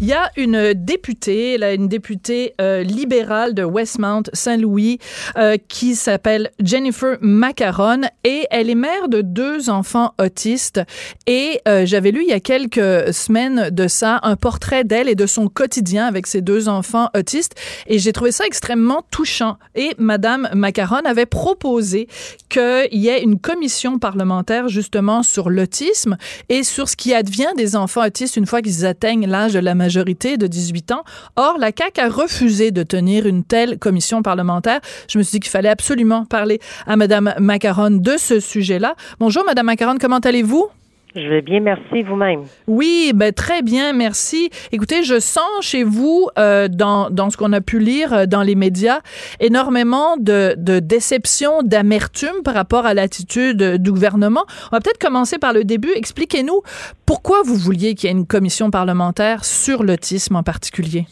Il y a une députée, là, une députée euh, libérale de Westmount, Saint-Louis, euh, qui s'appelle Jennifer Macaron et elle est mère de deux enfants autistes. Et euh, j'avais lu il y a quelques semaines de ça un portrait d'elle et de son quotidien avec ses deux enfants autistes. Et j'ai trouvé ça extrêmement touchant. Et Madame Macaron avait proposé qu'il y ait une commission parlementaire justement sur l'autisme et sur ce qui advient des enfants autistes une fois qu'ils atteignent l'âge de la majorité majorité de 18 ans. Or, la CAQ a refusé de tenir une telle commission parlementaire. Je me suis dit qu'il fallait absolument parler à Mme Macaron de ce sujet-là. Bonjour, Mme Macaron, comment allez-vous? Je vais bien, merci vous-même. Oui, ben très bien, merci. Écoutez, je sens chez vous, euh, dans, dans ce qu'on a pu lire euh, dans les médias, énormément de, de déception, d'amertume par rapport à l'attitude du gouvernement. On va peut-être commencer par le début. Expliquez-nous pourquoi vous vouliez qu'il y ait une commission parlementaire sur l'autisme en particulier.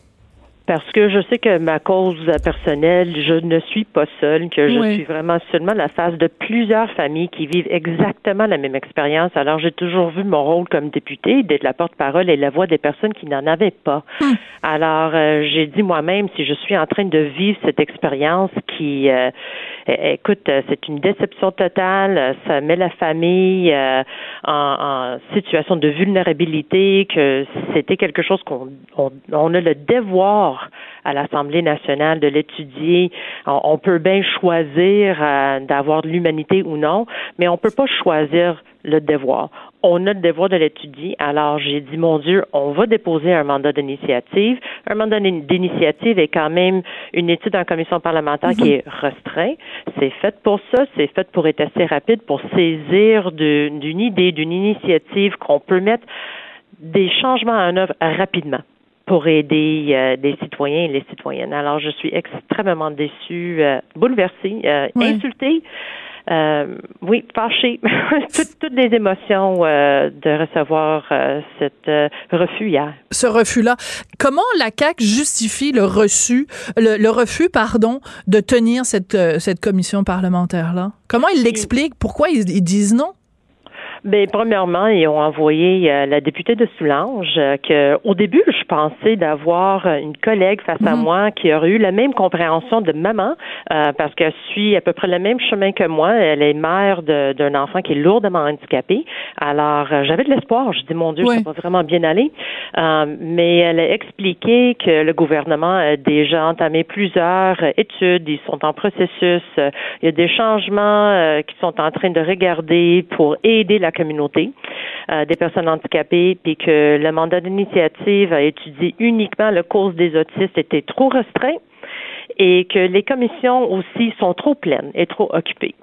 Parce que je sais que ma cause personnelle, je ne suis pas seule, que je suis vraiment seulement la face de plusieurs familles qui vivent exactement la même expérience. Alors, j'ai toujours vu mon rôle comme députée d'être la porte-parole et la voix des personnes qui n'en avaient pas. Alors, euh, j'ai dit moi-même, si je suis en train de vivre cette expérience qui, euh, écoute, euh, c'est une déception totale, ça met la famille en, en, situation de vulnérabilité, que c'était quelque chose qu'on on, on a le devoir à l'Assemblée nationale de l'étudier. On, peut bien choisir euh, d'avoir de l'humanité ou non, mais on peut pas choisir le devoir. On a le devoir de l'étudier. Alors, j'ai dit, mon Dieu, on va déposer un mandat d'initiative. Un mandat d'initiative est quand même une étude en commission parlementaire qui est restreint. C'est fait pour ça. C'est fait pour être assez rapide, pour saisir d'une idée, d'une initiative qu'on peut mettre des changements en œuvre rapidement pour aider euh, des citoyens et les citoyennes. Alors, je suis extrêmement déçue, euh, bouleversée, euh, insultée. oui, fâchée, toutes, toutes, les émotions de recevoir cet refus hier. Ce refus-là. Comment la CAQ justifie le reçu, le, refus, pardon, de tenir cette, cette commission parlementaire-là? Comment ils l'expliquent? Pourquoi ils disent non? Bien, premièrement, ils ont envoyé euh, la députée de Soulanges euh, que, au début, je pensais d'avoir une collègue face à mhm. moi qui aurait eu la même compréhension de maman, euh, parce qu'elle suit à peu près le même chemin que moi. Elle est mère d'un enfant qui est lourdement handicapé. Alors, j'avais de l'espoir. Je dis, mon Dieu, ça va vraiment bien aller. mais elle a expliqué que le gouvernement a déjà entamé plusieurs études. Ils sont en processus. Il y a des changements qui sont en train de regarder pour aider la communauté euh, des personnes handicapées, puis que le mandat d'initiative a étudié uniquement le cause des autistes était trop restreint et que les commissions aussi sont trop pleines et trop occupées.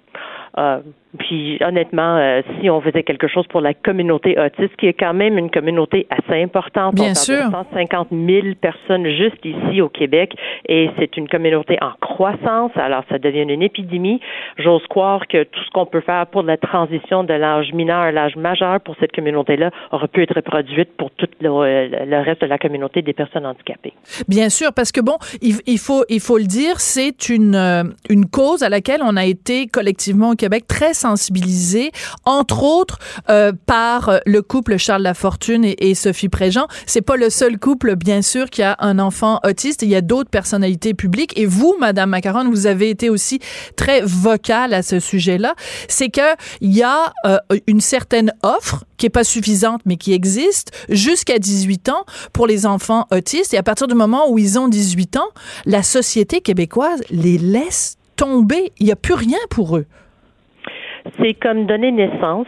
Euh, puis honnêtement, euh, si on faisait quelque chose pour la communauté autiste, qui est quand même une communauté assez importante, Bien on sûr. 150 000 personnes juste ici au Québec, et c'est une communauté en croissance. Alors ça devient une épidémie. J'ose croire que tout ce qu'on peut faire pour la transition de l'âge mineur à l'âge majeur pour cette communauté-là aurait pu être reproduite pour tout le, reste de la communauté des personnes handicapées. Bien sûr, parce que bon, il, faut il faut le dire, c'est une euh, une cause à laquelle on a été collectivement Québec très sensibilisés, entre autres euh, par le couple Charles Lafortune et, et Sophie Préjean. C'est pas le seul couple, bien sûr, qui a un enfant autiste. Il y a d'autres personnalités publiques. Et vous, Madame Macaron, vous avez été aussi très vocale à ce sujet-là. C'est que il y a euh, une certaine offre qui est pas suffisante, mais qui existe jusqu'à 18 ans pour les enfants autistes. Et à partir du moment où ils ont 18 ans, la société québécoise les laisse tomber. Il n'y a plus rien pour eux. C'est comme donner naissance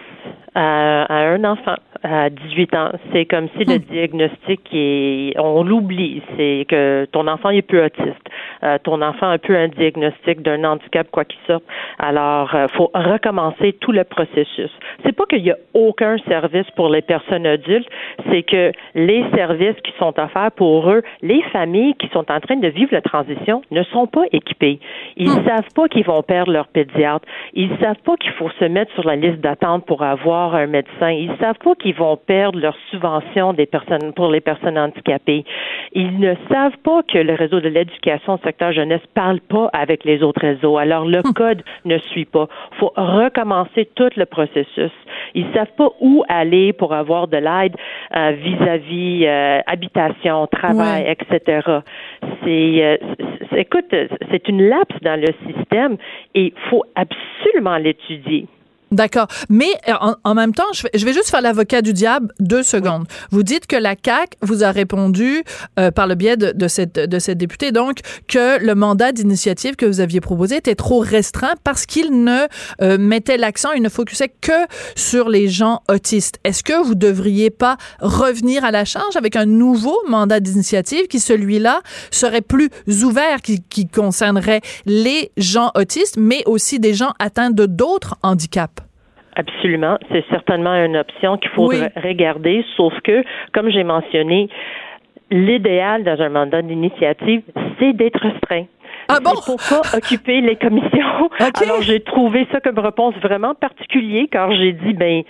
à, un enfant à 18 ans. C'est comme si le hmm. diagnostic est, on l'oublie. C'est que ton enfant est peu autiste. Euh, ton enfant a un peu un diagnostic d'un handicap quoi qu'il sorte. Alors, euh, faut recommencer tout le processus. C'est pas qu'il y a aucun service pour les personnes adultes, c'est que les services qui sont offerts pour eux, les familles qui sont en train de vivre la transition ne sont pas équipées. Ils ne hmm. savent pas qu'ils vont perdre leur pédiatre. Ils savent pas qu'il faut se mettre sur la liste d'attente pour avoir un médecin. Ils savent pas qu'ils vont perdre leur subvention des personnes pour les personnes handicapées. Ils ne savent pas que le réseau de l'éducation secteur jeunesse parle pas avec les autres réseaux. Alors le hum. code ne suit pas. Faut recommencer tout le processus. Ils savent pas où aller pour avoir de l'aide euh, vis-à-vis euh, habitation, travail, etc. C'est, écoute, c'est une lapse dans le système et il faut absolument l'étudier. D'accord. Mais euh, en, même temps, je vais, juste faire l'avocat du diable deux secondes. Vous dites que la CAC vous a répondu euh, par le biais de, cette, de cette députée, donc, que le mandat d'initiative que vous aviez proposé était trop restreint parce qu'il ne euh, mettait l'accent, il ne focusait que sur les gens autistes. Est-ce que vous devriez pas revenir à la charge avec un nouveau mandat d'initiative qui, celui-là, serait plus ouvert, qui, qui concernerait les gens autistes, mais aussi des gens atteints de d'autres handicaps? Absolument. C'est certainement une option qu'il faut regarder, sauf que, comme j'ai mentionné, l'idéal dans un mandat d'initiative, c'est d'être restreint. Ah bon? Pour pas occuper les commissions. Alors, j'ai trouvé ça comme réponse vraiment particulier car j'ai dit, ben,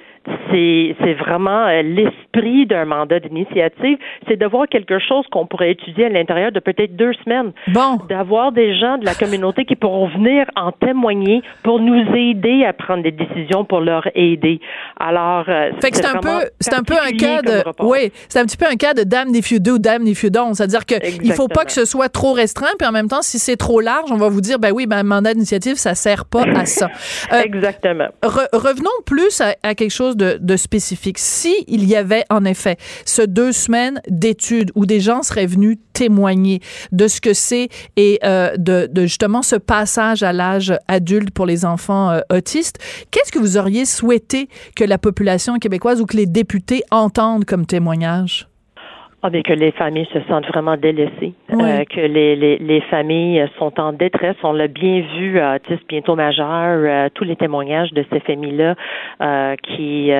c'est, c'est vraiment euh, l'esprit d'un mandat d'initiative, c'est de voir quelque chose qu'on pourrait étudier à l'intérieur de peut-être deux semaines. Bon. D'avoir des gens de la communauté qui pourront venir en témoigner pour nous aider à prendre des décisions pour leur aider. Alors, euh, fait que c'est, un peu, c'est un peu un cas de, oui, c'est un petit peu un cas de damn if you do, damn if you don't. C'est-à-dire que il faut pas que ce soit trop restreint, puis en même temps, si c'est trop large, on va vous dire, ben oui, ben mandat d'initiative, ça sert pas à ça. Euh, Exactement. revenons plus à, à quelque chose de, spécifique. Si il y avait en effet ce deux semaines d'études où des gens seraient venus témoigner de ce que c'est et euh, de, justement ce passage à l'âge adulte pour les enfants euh, autistes, qu'est-ce que vous auriez souhaité que la population québécoise ou que les députés entendent comme témoignage? Ah, que les familles se sentent vraiment délaissées, euh, que les, les, les, familles sont en détresse. On l'a bien vu à Autisme bientôt majeur, euh, tous les témoignages de ces familles-là euh, qui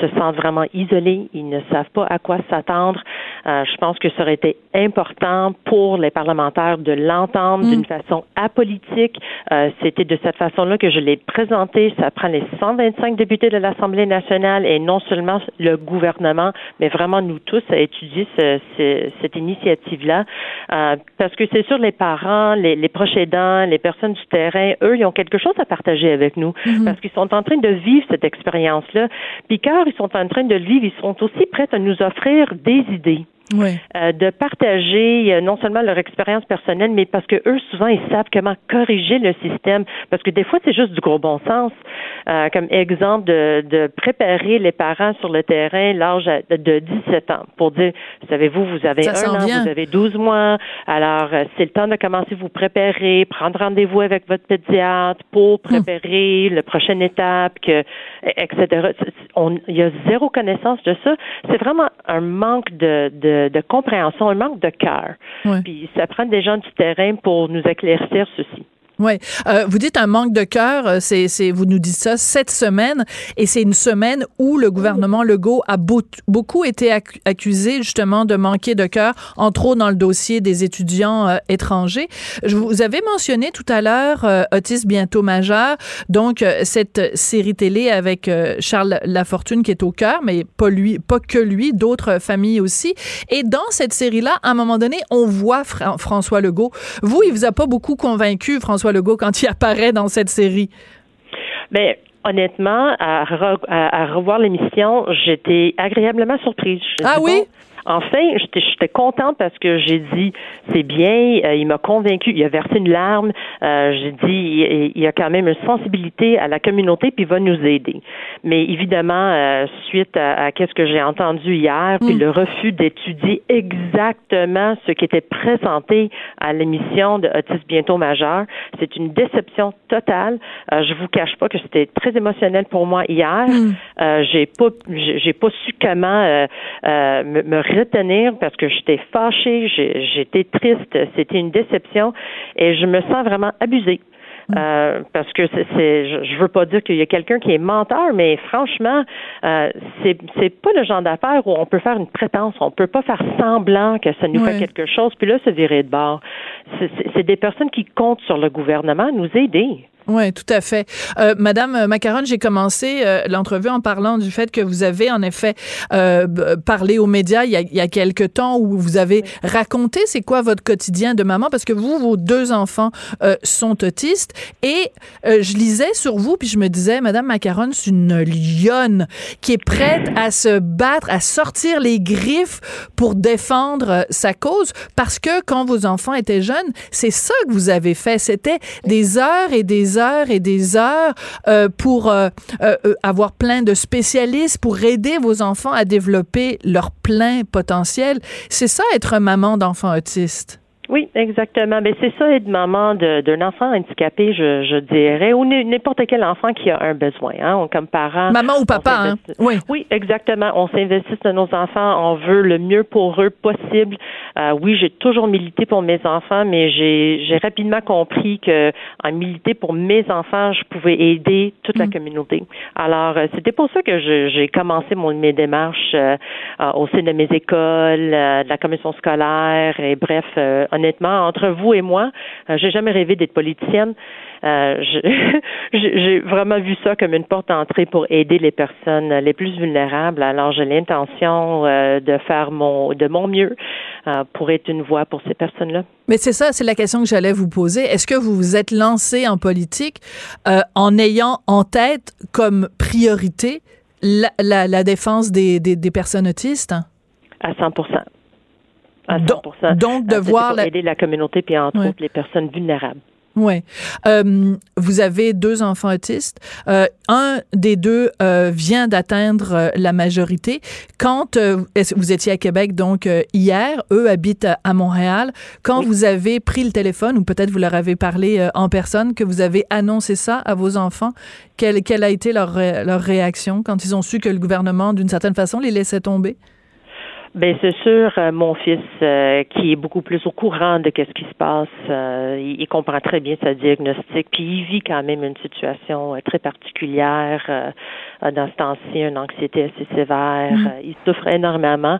se sentent vraiment isolées, ils ne savent pas à quoi s'attendre. je pense que ça aurait été important pour les parlementaires de l'entendre d'une mm. façon apolitique. C'était de cette façon-là que je l'ai présenté. Ça prend les 125 députés de l'Assemblée nationale et non seulement le gouvernement, mais vraiment nous tous à étudier cette initiative-là, euh, parce que c'est sûr, les parents, les, les, proches aidants, les personnes du terrain, eux, ils ont quelque chose à partager avec nous, mm-hmm. parce qu'ils sont en train de vivre cette expérience-là. Puis car ils sont en train de le vivre, ils sont aussi prêts à nous offrir des idées oui. euh, de partager euh, non seulement leur expérience personnelle, mais parce que eux souvent ils savent comment corriger le système. Parce que des fois c'est juste du gros bon sens. Euh, comme exemple de, de, préparer les parents sur le terrain l'âge de 17 ans pour dire, savez-vous, vous avez un an, vous avez 12 mois, alors c'est le temps de commencer à vous préparer, prendre rendez-vous avec votre pédiatre pour hum. préparer la prochaine étape, que, etc. On, il y a zéro connaissance de ça. C'est vraiment un manque de, de de, compréhension, un manque de cœur. Puis ça prend des gens du terrain pour nous éclaircir ceci. Oui. Euh, vous dites un manque de cœur, euh, c'est, vous nous dites ça cette semaine, et c'est une semaine où le gouvernement Legault a beaucoup été accusé justement de manquer de cœur, entre autres dans le dossier des étudiants euh, étrangers. Je vous avais mentionné tout à l'heure euh, Autisme bientôt majeur, donc cette série télé avec Charles Lafortune qui est au cœur, mais pas lui, pas que lui, d'autres familles aussi. Et dans cette série-là, à un moment donné, on voit François Legault. Vous, il vous a pas beaucoup convaincu, François François Legault quand il apparaît dans cette série? Mais ben, honnêtement, à, revoir l'émission, j'étais agréablement surprise. ah oui? Enfin, j'étais contente parce que j'ai dit c'est bien, euh, il m'a convaincu, il a versé une larme, euh, j'ai dit il, y a quand même une sensibilité à la communauté puis il va nous aider. Mais évidemment, euh, suite à, qu'est-ce que j'ai entendu hier, puis mm. le refus d'étudier exactement ce qui était présenté à l'émission de Autisme bientôt majeur, c'est une déception totale. je vous cache pas que c'était très émotionnel pour moi hier. Mm. j'ai pas j'ai pas su comment me, me retenir parce que j'étais fâchée, j'étais triste, c'était une déception et je me sens vraiment abusée. Mm. Euh, parce que c'est, je, veux pas dire qu'il y a quelqu'un qui est menteur, mais franchement, euh, c'est c'est pas le genre d'affaire où on peut faire une prétence, on peut pas faire semblant que ça nous fait quelque chose, puis là se virer de bord. C'est des personnes qui comptent sur le gouvernement à nous aider. Oui, tout à fait. Euh, Madame Macaron, j'ai commencé euh, l'entrevue en parlant du fait que vous avez en effet euh, parlé aux médias il y, a, il y a quelque temps où vous avez raconté c'est quoi votre quotidien de maman parce que vous, vos deux enfants euh, sont autistes et euh, je lisais sur vous puis je me disais Madame Macaron, c'est une lionne qui est prête à se battre, à sortir les griffes pour défendre sa cause parce que quand vos enfants étaient jeunes, c'est ça que vous avez fait. C'était des heures et des heures et des heures euh, pour euh, euh, avoir plein de spécialistes pour aider vos enfants à développer leur plein potentiel. C'est ça être maman d'enfant autiste. Oui, exactement. Mais c'est ça être maman d'un enfant handicapé, je, je dirais, ou n'importe quel enfant qui a un besoin. Hein, comme parent. Maman ou papa, hein? Oui. Oui, exactement. On s'investit dans nos enfants, on veut le mieux pour eux possible. Euh, oui, j'ai toujours milité pour mes enfants, mais j'ai rapidement compris que en militer pour mes enfants, je pouvais aider toute la mm. communauté. Alors, euh, c'était pour ça que j'ai commencé mon, mes démarches euh, au sein de mes écoles, de la commission scolaire, et bref, honnêtement, entre vous et moi, euh, j'ai jamais rêvé d'être politicienne. Euh, j'ai vraiment vu ça comme une porte d'entrée pour aider les personnes les plus vulnérables. Alors, j'ai l'intention euh, de faire mon de mon mieux pour être une voix pour ces personnes-là. Mais c'est ça, c'est la question que j'allais vous poser. Est-ce que vous vous êtes lancé en politique en ayant en tête comme priorité la, la, défense des, des, des personnes autistes? À 100 donc, de voir la... aider la communauté puis entre autres les personnes vulnérables. Oui. Euh, vous avez deux enfants autistes. Euh, un des deux euh, vient d'atteindre euh, la majorité. Quand euh, vous étiez à Québec, donc hier, eux habitent à, Montréal. Quand vous avez pris le téléphone, ou peut-être vous leur avez parlé en personne, que vous avez annoncé ça à vos enfants, quelle, quelle a été leur, leur réaction quand ils ont su que le gouvernement, d'une certaine façon, les laissait tomber? Ben c'est sûr, euh, mon fils euh, qui est beaucoup plus au courant de qu'est-ce qui se passe, euh, il, comprend très bien sa diagnostic, puis il vit quand même une situation très particulière dans ce temps-ci, une anxiété assez sévère. Mm. il souffre énormément,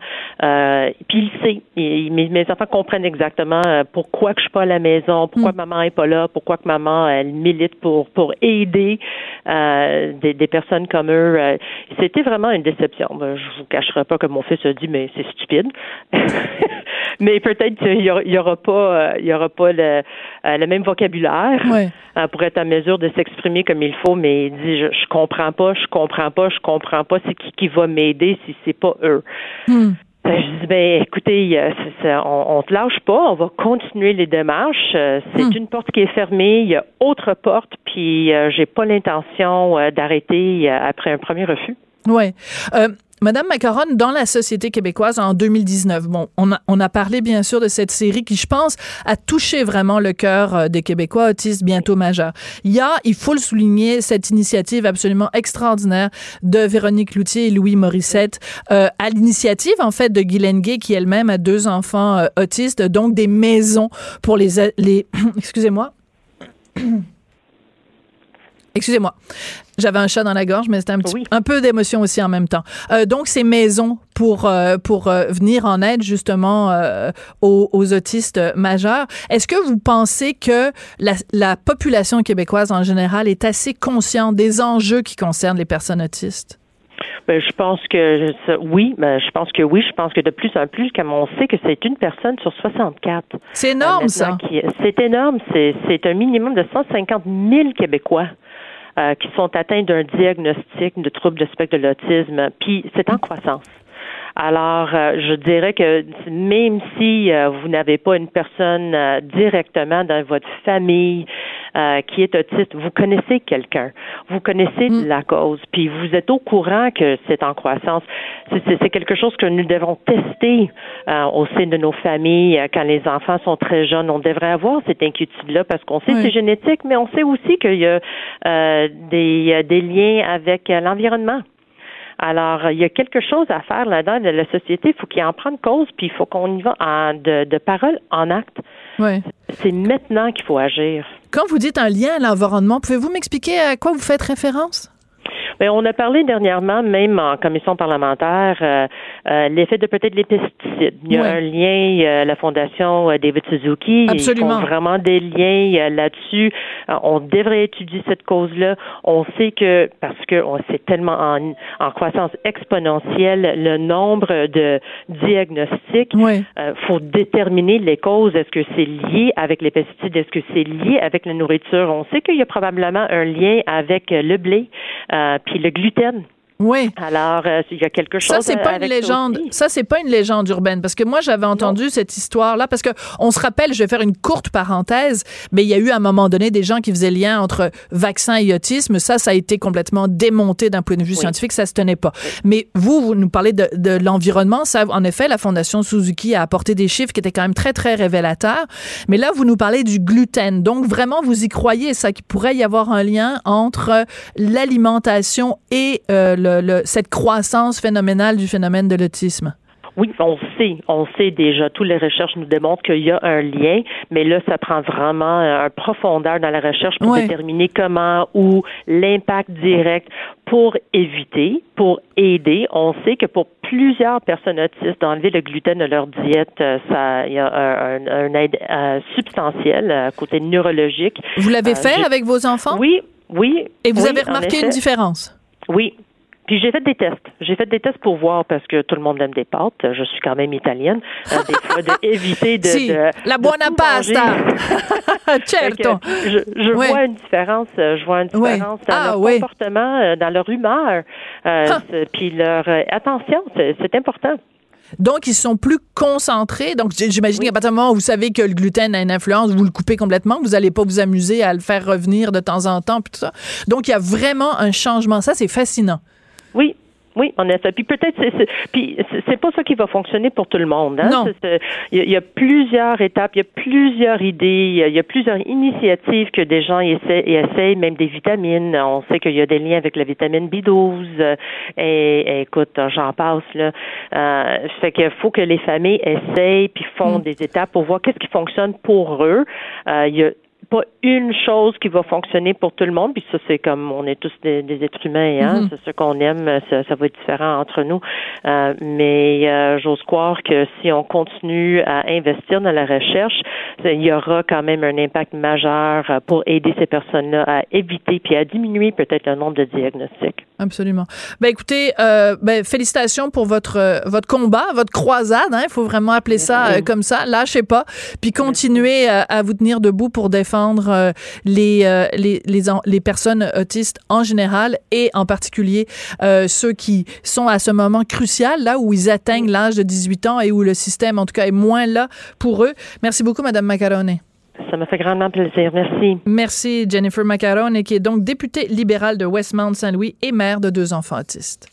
puis il sait. mes, mes, enfants comprennent exactement pourquoi que je suis pas à la maison, pourquoi mm. maman est pas là, pourquoi que maman elle milite pour pour aider des, des, personnes comme eux. C'était vraiment une déception. Ben, je vous cacherai pas que mon fils a dit mais c'est stupide. mais peut-être qu'il y aura, pas, il y aura pas le, euh, le même vocabulaire euh, pour être en mesure de s'exprimer comme il faut. Mais il dit, je, je comprends pas, je comprends pas, je comprends pas. C'est qui qui va m'aider si c'est pas eux. Hmm. Ben, je dis, ben, écoutez, on, on te lâche pas, on va continuer les démarches. Euh, c'est hmm. une porte qui est fermée, il y a autre porte, puis j'ai pas l'intention d'arrêter après un premier refus. Oui. Madame Macaron, dans la société québécoise en 2019, bon, on a, on a parlé bien sûr de cette série qui, je pense, a touché vraiment le cœur euh, des Québécois autistes bientôt majeurs. Il y a, il faut le souligner, cette initiative absolument extraordinaire de Véronique Loutier et Louis Morissette, euh, à l'initiative en fait de Guylaine Gay qui elle-même a deux enfants euh, autistes, donc des maisons pour les, les excusez-moi. Excusez-moi. J'avais un chat dans la gorge, mais c'était un petit un peu d'émotion aussi en même temps. Euh, donc ces maisons pour euh, pour euh, venir en aide justement aux, autistes majeurs. Est-ce que vous pensez que la, la, population québécoise en général est assez consciente des enjeux qui concernent les personnes autistes? Ben, je pense que oui, ben, je pense que oui. Je pense que de plus en plus, comme on sait que c'est une personne sur 64. C'est énorme, ça. C'est énorme. C'est un minimum de 150 000 Québécois euh, qui sont atteints d'un diagnostic de trouble de spectre de l'autisme, puis c'est en croissance. Alors, euh, je dirais que même si euh, vous n'avez pas une personne euh, directement dans votre famille qui est autiste, vous connaissez quelqu'un, vous connaissez mm. la cause, puis vous êtes au courant que c'est en croissance. C'est quelque chose que nous devons tester au sein de nos familles quand les enfants sont très jeunes. On devrait avoir cette inquiétude-là parce qu'on sait que c'est génétique, mais on sait aussi qu'il y a des, des liens avec l'environnement. Alors, il y a quelque chose à faire là-dedans de la société. Il faut qu'il en prenne cause, puis il faut qu'on y va en, de, de parole en acte. Ouais. C'est maintenant qu'il faut agir. Quand vous dites un lien à l'environnement, pouvez-vous m'expliquer à quoi vous faites référence? Bien, on a parlé dernièrement, même en commission parlementaire, euh, euh, l'effet de peut-être les pesticides. Il y a un lien, euh, la fondation euh, David Suzuki, Absolument. ils font vraiment des liens là-dessus. on devrait étudier cette cause-là. On sait que, parce que on sait tellement en, en croissance exponentielle, le nombre de diagnostics, il faut déterminer les causes. Est-ce que c'est lié avec les pesticides? Est-ce que c'est lié avec la nourriture? On sait qu'il y a probablement un lien avec le blé, puis le gluten. Oui. Alors, euh, il y a quelque chose. Ça, c'est pas une légende. Ça, c'est pas une légende urbaine. Parce que moi, j'avais entendu cette histoire-là. Parce que on se rappelle, je vais faire une courte parenthèse, mais il y a eu à un moment donné des gens qui faisaient lien entre vaccin et autisme. Ça, ça a été complètement démonté d'un point de vue scientifique. Ça se tenait pas. Mais vous, vous nous parlez de, de l'environnement. Ça, en effet, la Fondation Suzuki a apporté des chiffres qui étaient quand même très, très révélateurs. Mais là, vous nous parlez du gluten. Donc, vraiment, vous y croyez, ça, qu'il pourrait y avoir un lien entre l'alimentation et euh, le cette croissance phénoménale du phénomène de l'autisme? Oui, on sait, on sait déjà. Toutes les recherches nous démontrent qu'il y a un lien, mais là, ça prend vraiment un profondeur dans la recherche pour déterminer comment ou l'impact direct pour éviter, pour aider. On sait que pour plusieurs personnes autistes, d'enlever le gluten de leur diète, euh, ça, il y a un, aide euh, substantiel euh, côté neurologique. Vous l'avez fait avec vos enfants? Oui, oui. Et vous avez remarqué une différence? Oui, puis j'ai fait des tests. J'ai fait des tests pour voir parce que tout le monde aime des pâtes. Je suis quand même italienne. Euh, des fois, d'éviter de, si, de, La buona pasta. certo. Je, je vois une différence. Euh, je vois une différence dans ah, leur comportement, euh, dans leur humeur, euh, puis leur attention. C'est important. Donc, ils sont plus concentrés. Donc, j'imagine qu'à partir du moment où vous savez que le gluten a une influence, vous le coupez complètement. Vous n'allez pas vous amuser à le faire revenir de temps en temps, puis tout ça. Donc, il y a vraiment un changement. Ça, c'est fascinant. Oui, oui, en effet. Puis peut-être, c'est, puis c'est pas ça qui va fonctionner pour tout le monde. Hein? Non. Il y, a plusieurs étapes, il y a plusieurs idées, il y a plusieurs initiatives que des gens essaient, et essayent, même des vitamines. On sait qu'il y a des liens avec la vitamine B12. Euh, et, écoute, j'en passe là. Euh, fait qu'il faut que les familles essayent puis font mm. des étapes pour voir qu'est-ce qui fonctionne pour eux. Euh, il y a pas une chose qui va fonctionner pour tout le monde. Puis ça, c'est comme on est tous des, êtres humains, hein. Mm-hmm. C'est ce qu'on aime. Ça, ça, va être différent entre nous. Euh, mais euh, j'ose croire que si on continue à investir dans la recherche, il y aura quand même un impact majeur pour aider ces personnes-là à éviter puis à diminuer peut-être le nombre de diagnostics. Absolument. Ben écoutez, euh, ben, félicitations pour votre euh, votre combat, votre croisade. Il hein, faut vraiment appeler ça euh, comme ça. Lâchez pas, puis continuez à, vous tenir debout pour défendre euh, les, les, les les personnes autistes en général et en particulier ceux qui sont à ce moment crucial là où ils atteignent l'âge de 18 ans et où le système en tout cas est moins là pour eux. Merci beaucoup, Madame Macaroni. Ça me fait grandement plaisir. Merci. Merci, Jennifer Macarone, qui est donc députée libérale de Westmount Saint-Louis et mère de deux enfants autistes.